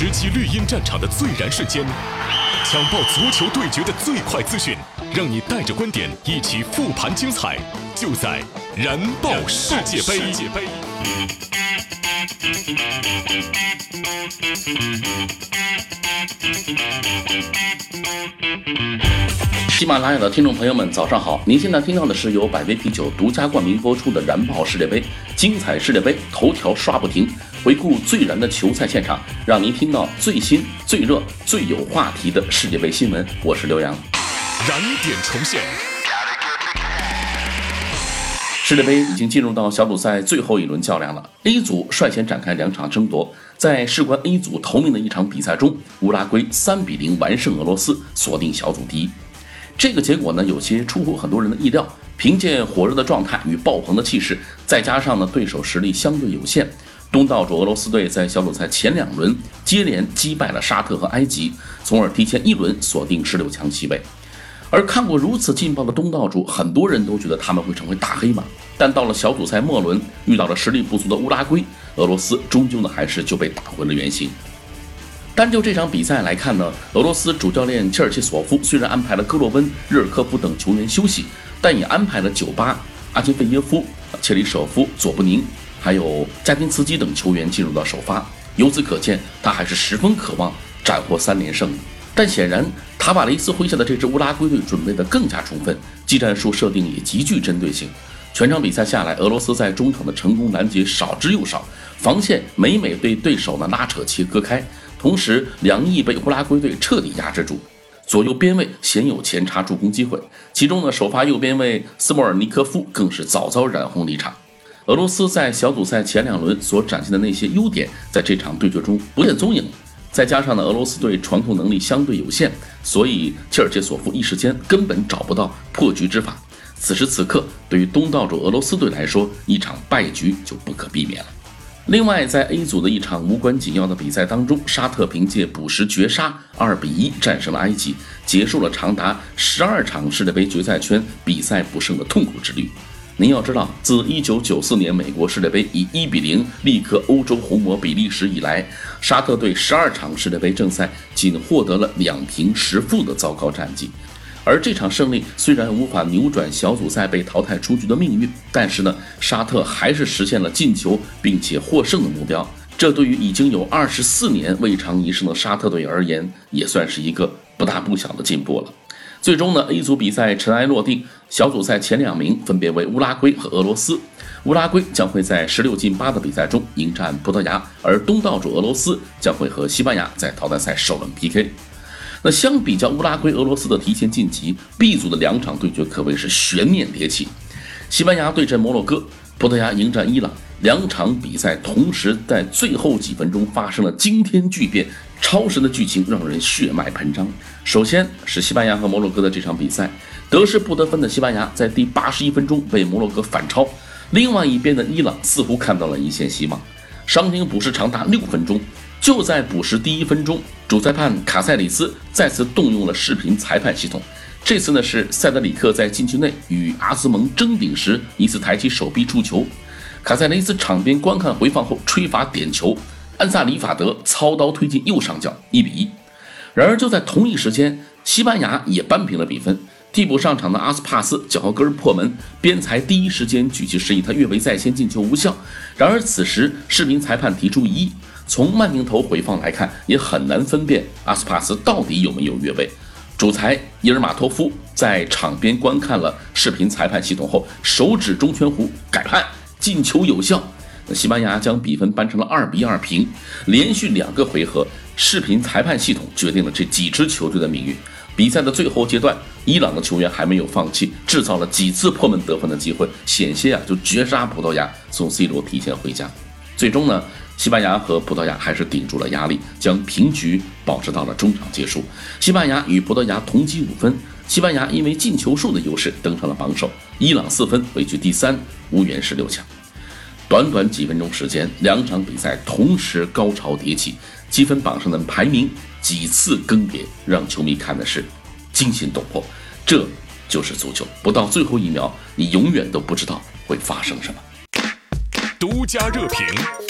直击绿茵战场的最燃瞬间，抢爆足球对决的最快资讯，让你带着观点一起复盘精彩，就在燃爆世界杯。喜马拉雅的听众朋友们，早上好！您现在听到的是由百威啤酒独家冠名播出的《燃爆世界杯》，精彩世界杯，头条刷不停，回顾最燃的球赛现场，让您听到最新、最热、最有话题的世界杯新闻。我是刘洋。燃点重现，世界杯已经进入到小组赛最后一轮较量了。A 组率先展开两场争夺，在事关 A 组头名的一场比赛中，乌拉圭三比零完胜俄罗斯，锁定小组第一。这个结果呢，有些出乎很多人的意料。凭借火热的状态与爆棚的气势，再加上呢对手实力相对有限，东道主俄罗斯队在小组赛前两轮接连击败了沙特和埃及，从而提前一轮锁定十六强席位。而看过如此劲爆的东道主，很多人都觉得他们会成为大黑马。但到了小组赛末轮，遇到了实力不足的乌拉圭，俄罗斯终究呢还是就被打回了原形。单就这场比赛来看呢，俄罗斯主教练切尔切索夫虽然安排了戈洛温、日尔科夫等球员休息，但也安排了酒吧、阿金费耶夫、切里舍夫、佐布宁，还有加宾茨基等球员进入到首发。由此可见，他还是十分渴望斩获三连胜。但显然，塔瓦雷斯麾下的这支乌拉圭队准备的更加充分，技战术设定也极具针对性。全场比赛下来，俄罗斯在中场的成功拦截少之又少，防线每每被对手呢拉扯切割开。同时，两翼被乌拉圭队彻底压制住，左右边卫鲜有前插助攻机会。其中呢，首发右边卫斯莫尔尼科夫更是早早染红离场。俄罗斯在小组赛前两轮所展现的那些优点，在这场对决中不见踪影。再加上呢，俄罗斯队传控能力相对有限，所以切尔切索夫一时间根本找不到破局之法。此时此刻，对于东道主俄罗斯队来说，一场败局就不可避免了。另外，在 A 组的一场无关紧要的比赛当中，沙特凭借补时绝杀，二比一战胜了埃及，结束了长达十二场世界杯决赛圈比赛不胜的痛苦之旅。您要知道，自1994年美国世界杯以一比零力克欧洲红魔比利时以来，沙特队十二场世界杯正赛仅获得了两平十负的糟糕战绩。而这场胜利虽然无法扭转小组赛被淘汰出局的命运，但是呢，沙特还是实现了进球并且获胜的目标。这对于已经有二十四年未尝一胜的沙特队而言，也算是一个不大不小的进步了。最终呢，A 组比赛尘埃落定，小组赛前两名分别为乌拉圭和俄罗斯。乌拉圭将会在十六进八的比赛中迎战葡萄牙，而东道主俄罗斯将会和西班牙在淘汰赛首轮 PK。那相比较乌拉圭、俄罗斯的提前晋级，B 组的两场对决可谓是悬念迭起。西班牙对阵摩洛哥，葡萄牙迎战伊朗，两场比赛同时在最后几分钟发生了惊天巨变，超神的剧情让人血脉喷张。首先是西班牙和摩洛哥的这场比赛，得势不得分的西班牙在第八十一分钟被摩洛哥反超，另外一边的伊朗似乎看到了一线希望，伤停补时长达六分钟。就在补时第一分钟，主裁判卡塞里斯再次动用了视频裁判系统。这次呢是塞德里克在禁区内与阿兹蒙争顶时，疑似抬起手臂触球。卡塞雷斯场边观看回放后吹罚点球，安萨里法德操刀推进右上角，一比一。然而就在同一时间，西班牙也扳平了比分。替补上场的阿斯帕斯脚后跟破门，边裁第一时间举旗示意他越位在先，进球无效。然而此时视频裁判提出异议。从慢镜头回放来看，也很难分辨阿斯帕斯到底有没有越位。主裁伊尔马托夫在场边观看了视频裁判系统后，手指中圈弧改判进球有效。西班牙将比分扳成了二比二平。连续两个回合，视频裁判系统决定了这几支球队的命运。比赛的最后阶段，伊朗的球员还没有放弃，制造了几次破门得分的机会，险些啊就绝杀葡萄牙，送 C 罗提前回家。最终呢？西班牙和葡萄牙还是顶住了压力，将平局保持到了中场结束。西班牙与葡萄牙同积五分，西班牙因为进球数的优势登上了榜首，伊朗四分位居第三，无缘十六强。短短几分钟时间，两场比赛同时高潮迭起，积分榜上的排名几次更迭，让球迷看的是惊心动魄。这就是足球，不到最后一秒，你永远都不知道会发生什么。独家热评。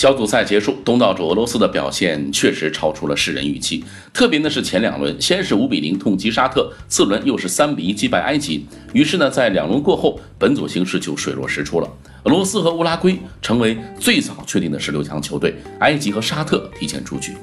小组赛结束，东道主俄罗斯的表现确实超出了世人预期。特别的是前两轮，先是五比零痛击沙特，次轮又是三比一击败埃及。于是呢，在两轮过后，本组形势就水落石出了。俄罗斯和乌拉圭成为最早确定的十六强球队，埃及和沙特提前出局。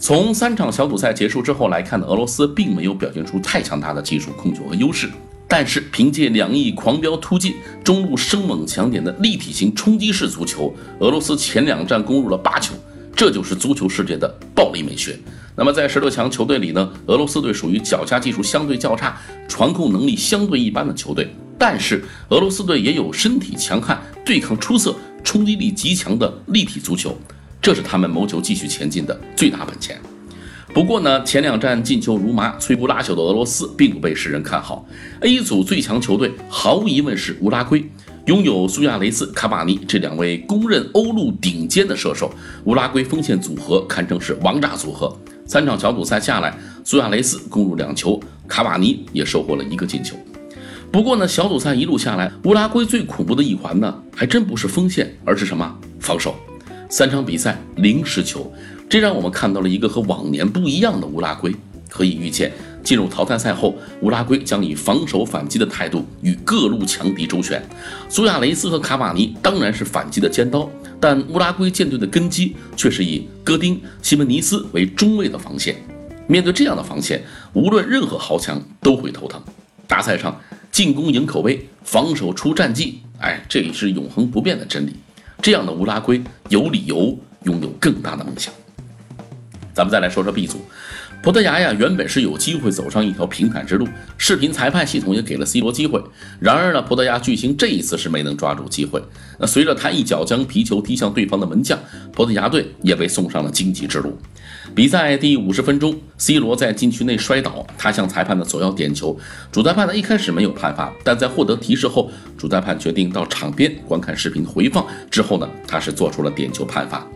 从三场小组赛结束之后来看呢，俄罗斯并没有表现出太强大的技术控球和优势。但是凭借两翼狂飙突进、中路生猛抢点的立体型冲击式足球，俄罗斯前两战攻入了八球，这就是足球世界的暴力美学。那么在十六强球队里呢，俄罗斯队属于脚下技术相对较差、传控能力相对一般的球队，但是俄罗斯队也有身体强悍、对抗出色、冲击力极强的立体足球，这是他们谋求继续前进的最大本钱。不过呢，前两战进球如麻、摧不拉朽的俄罗斯并不被世人看好。A 组最强球队毫无疑问是乌拉圭，拥有苏亚雷斯、卡瓦尼这两位公认欧陆顶尖的射手，乌拉圭锋线组合堪称是王炸组合。三场小组赛下来，苏亚雷斯攻入两球，卡瓦尼也收获了一个进球。不过呢，小组赛一路下来，乌拉圭最恐怖的一环呢，还真不是锋线，而是什么？防守。三场比赛零失球。这让我们看到了一个和往年不一样的乌拉圭。可以预见，进入淘汰赛后，乌拉圭将以防守反击的态度与各路强敌周旋。苏亚雷斯和卡瓦尼当然是反击的尖刀，但乌拉圭舰队的根基却是以戈丁、西门尼斯为中卫的防线。面对这样的防线，无论任何豪强都会头疼。大赛上，进攻赢口碑，防守出战绩，哎，这也是永恒不变的真理。这样的乌拉圭有理由拥有更大的梦想。咱们再来说说 B 组，葡萄牙呀，原本是有机会走上一条平坦之路，视频裁判系统也给了 C 罗机会。然而呢，葡萄牙巨星这一次是没能抓住机会。那随着他一脚将皮球踢向对方的门将，葡萄牙队也被送上了荆棘之路。比赛第五十分钟，C 罗在禁区内摔倒，他向裁判呢索要点球。主裁判呢一开始没有判罚，但在获得提示后，主裁判决定到场边观看视频回放。之后呢，他是做出了点球判罚。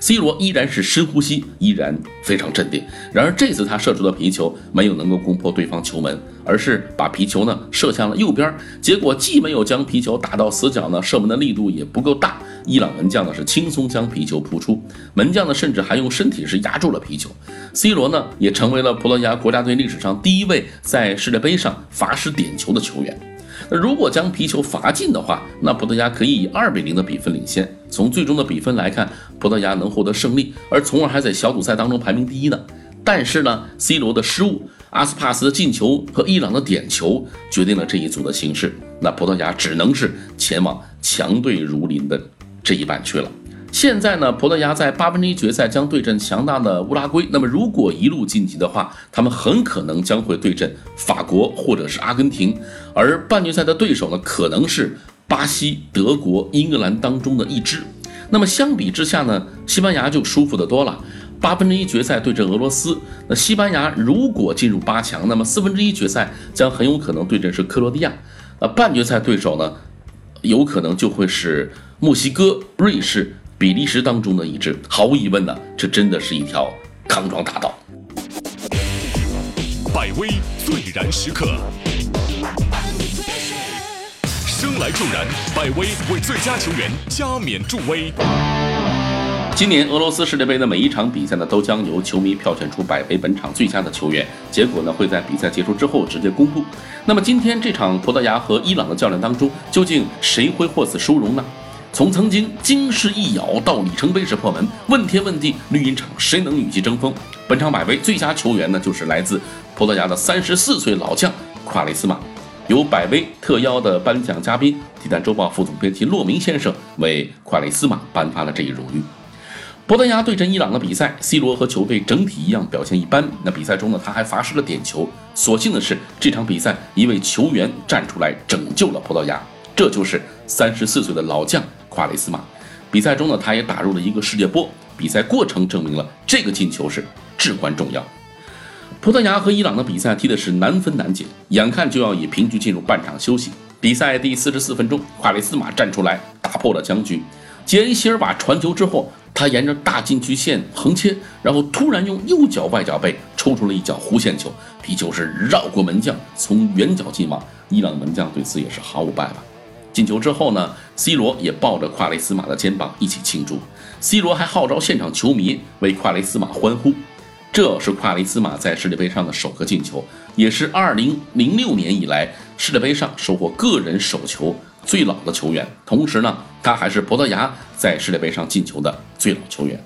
C 罗依然是深呼吸，依然非常镇定。然而这次他射出的皮球没有能够攻破对方球门，而是把皮球呢射向了右边。结果既没有将皮球打到死角呢，射门的力度也不够大。伊朗门将呢是轻松将皮球扑出，门将呢甚至还用身体是压住了皮球。C 罗呢也成为了葡萄牙国家队历史上第一位在世界杯上罚失点球的球员。那如果将皮球罚进的话，那葡萄牙可以以二比零的比分领先。从最终的比分来看，葡萄牙能获得胜利，而从而还在小组赛当中排名第一呢。但是呢，C 罗的失误、阿斯帕斯的进球和伊朗的点球决定了这一组的形势。那葡萄牙只能是前往强队如林的这一半去了。现在呢，葡萄牙在八分之一决赛将对阵强大的乌拉圭。那么，如果一路晋级的话，他们很可能将会对阵法国或者是阿根廷。而半决赛的对手呢，可能是巴西、德国、英格兰当中的一支。那么相比之下呢，西班牙就舒服得多了。八分之一决赛对阵俄罗斯，那西班牙如果进入八强，那么四分之一决赛将很有可能对阵是克罗地亚。那半决赛对手呢，有可能就会是墨西哥、瑞士。比利时当中的一支，毫无疑问呢，这真的是一条康庄大道。百威最燃时刻，生来助燃，百威为最佳球员加冕助威。今年俄罗斯世界杯的每一场比赛呢，都将由球迷票选出百威本场最佳的球员，结果呢会在比赛结束之后直接公布。那么今天这场葡萄牙和伊朗的较量当中，究竟谁会获此殊荣呢？从曾经惊世一咬到里程碑式破门，问天问地，绿茵场谁能与其争锋？本场百威最佳球员呢，就是来自葡萄牙的三十四岁老将夸雷斯马。由百威特邀的颁奖嘉宾，体坛周报副总编辑骆明先生为夸雷斯马颁发了这一荣誉。葡萄牙对阵伊朗的比赛，C 罗和球队整体一样表现一般。那比赛中呢，他还罚失了点球。所幸的是，这场比赛一位球员站出来拯救了葡萄牙，这就是三十四岁的老将。夸雷斯马，比赛中呢，他也打入了一个世界波。比赛过程证明了这个进球是至关重要。葡萄牙和伊朗的比赛踢的是难分难解，眼看就要以平局进入半场休息。比赛第四十四分钟，夸雷斯马站出来打破了僵局。杰恩希尔瓦传球之后，他沿着大禁区线横切，然后突然用右脚外脚背抽出了一脚弧线球，皮球是绕过门将，从远角进网。伊朗门将对此也是毫无办法。进球之后呢，C 罗也抱着夸雷斯马的肩膀一起庆祝。，C 罗还号召现场球迷为夸雷斯马欢呼。这是夸雷斯马在世界杯上的首个进球，也是2006年以来世界杯上收获个人首球最老的球员。同时呢，他还是葡萄牙在世界杯上进球的最老球员。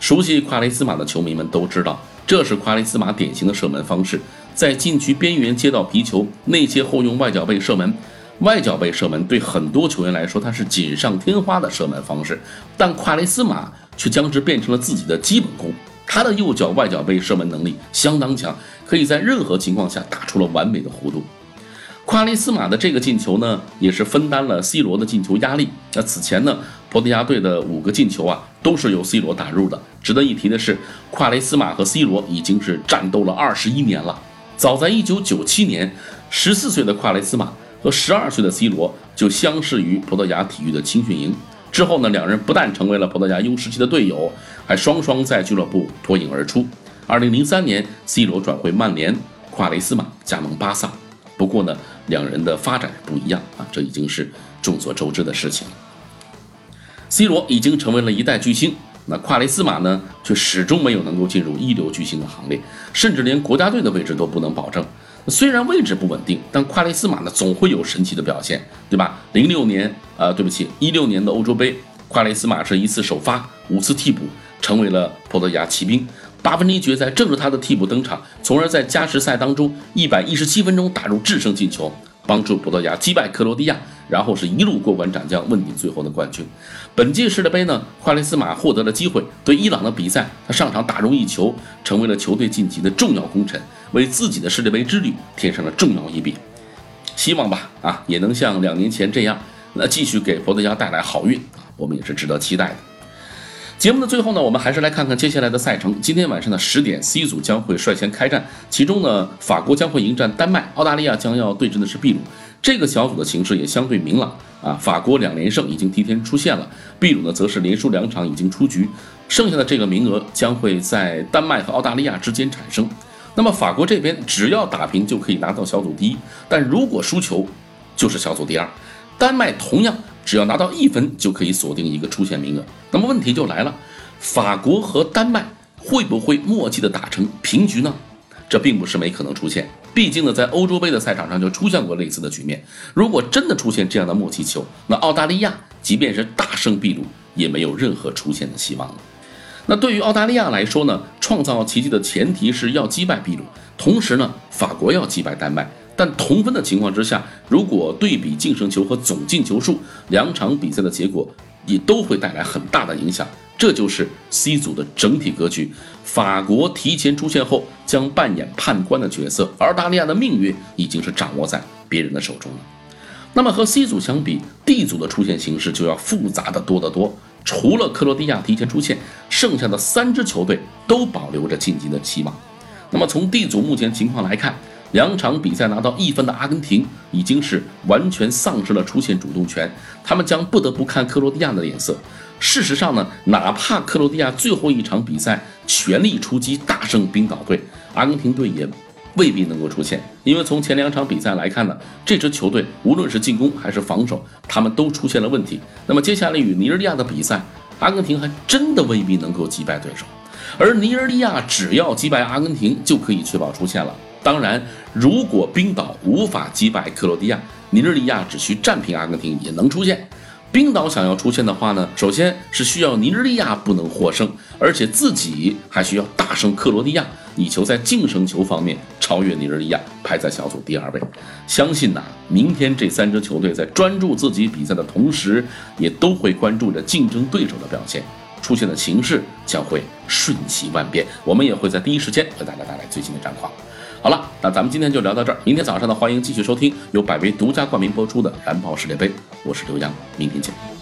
熟悉夸雷斯马的球迷们都知道，这是夸雷斯马典型的射门方式，在禁区边缘接到皮球，内切后用外脚背射门。外脚背射门对很多球员来说，它是锦上添花的射门方式，但夸雷斯马却将之变成了自己的基本功。他的右脚外脚背射门能力相当强，可以在任何情况下打出了完美的弧度。夸雷斯马的这个进球呢，也是分担了 C 罗的进球压力。那此前呢，葡萄牙队的五个进球啊，都是由 C 罗打入的。值得一提的是，夸雷斯马和 C 罗已经是战斗了二十一年了。早在1997年，十四岁的夸雷斯马。和十二岁的 C 罗就相识于葡萄牙体育的青训营，之后呢，两人不但成为了葡萄牙 U 时期的队友，还双双在俱乐部脱颖而出。二零零三年，C 罗转会曼联，夸雷斯马加盟巴萨。不过呢，两人的发展不一样啊，这已经是众所周知的事情。C 罗已经成为了一代巨星，那夸雷斯马呢，却始终没有能够进入一流巨星的行列，甚至连国家队的位置都不能保证。虽然位置不稳定，但夸雷斯马呢总会有神奇的表现，对吧？零六年，呃，对不起，一六年的欧洲杯，夸雷斯马是一次首发，五次替补，成为了葡萄牙骑兵。八分之一决赛正是他的替补登场，从而在加时赛当中一百一十七分钟打入制胜进球。帮助葡萄牙击败克罗地亚，然后是一路过关斩将，问鼎最后的冠军。本届世界杯呢，夸雷斯马获得了机会，对伊朗的比赛，他上场打入一球，成为了球队晋级的重要功臣，为自己的世界杯之旅添上了重要一笔。希望吧，啊，也能像两年前这样，那继续给葡萄牙带来好运啊，我们也是值得期待的。节目的最后呢，我们还是来看看接下来的赛程。今天晚上的十点，C 组将会率先开战，其中呢，法国将会迎战丹麦，澳大利亚将要对阵的是秘鲁。这个小组的形势也相对明朗啊，法国两连胜已经提前出现了，秘鲁呢则是连输两场已经出局，剩下的这个名额将会在丹麦和澳大利亚之间产生。那么法国这边只要打平就可以拿到小组第一，但如果输球就是小组第二。丹麦同样。只要拿到一分就可以锁定一个出线名额。那么问题就来了，法国和丹麦会不会默契的打成平局呢？这并不是没可能出现，毕竟呢，在欧洲杯的赛场上就出现过类似的局面。如果真的出现这样的默契球，那澳大利亚即便是大胜秘鲁，也没有任何出线的希望了。那对于澳大利亚来说呢，创造奇迹的前提是要击败秘鲁，同时呢，法国要击败丹麦。但同分的情况之下，如果对比净胜球和总进球数，两场比赛的结果也都会带来很大的影响。这就是 C 组的整体格局。法国提前出线后将扮演判官的角色，澳大利亚的命运已经是掌握在别人的手中了。那么和 C 组相比，D 组的出线形势就要复杂的多得多。除了克罗地亚提前出线，剩下的三支球队都保留着晋级的期望。那么从 D 组目前情况来看，两场比赛拿到一分的阿根廷已经是完全丧失了出线主动权，他们将不得不看克罗地亚的脸色。事实上呢，哪怕克罗地亚最后一场比赛全力出击大胜冰岛队，阿根廷队也未必能够出现，因为从前两场比赛来看呢，这支球队无论是进攻还是防守，他们都出现了问题。那么接下来与尼日利亚的比赛，阿根廷还真的未必能够击败对手，而尼日利亚只要击败阿根廷就可以确保出线了。当然，如果冰岛无法击败克罗地亚，尼日利亚只需战平阿根廷也能出现。冰岛想要出现的话呢，首先是需要尼日利亚不能获胜，而且自己还需要大胜克罗地亚，以求在净胜球方面超越尼日利亚，排在小组第二位。相信呐，明天这三支球队在专注自己比赛的同时，也都会关注着竞争对手的表现，出现的形势将会瞬息万变。我们也会在第一时间为大家带来最新的战况。好了，那咱们今天就聊到这儿。明天早上呢，欢迎继续收听由百威独家冠名播出的《燃爆世界杯》，我是刘洋，明天见。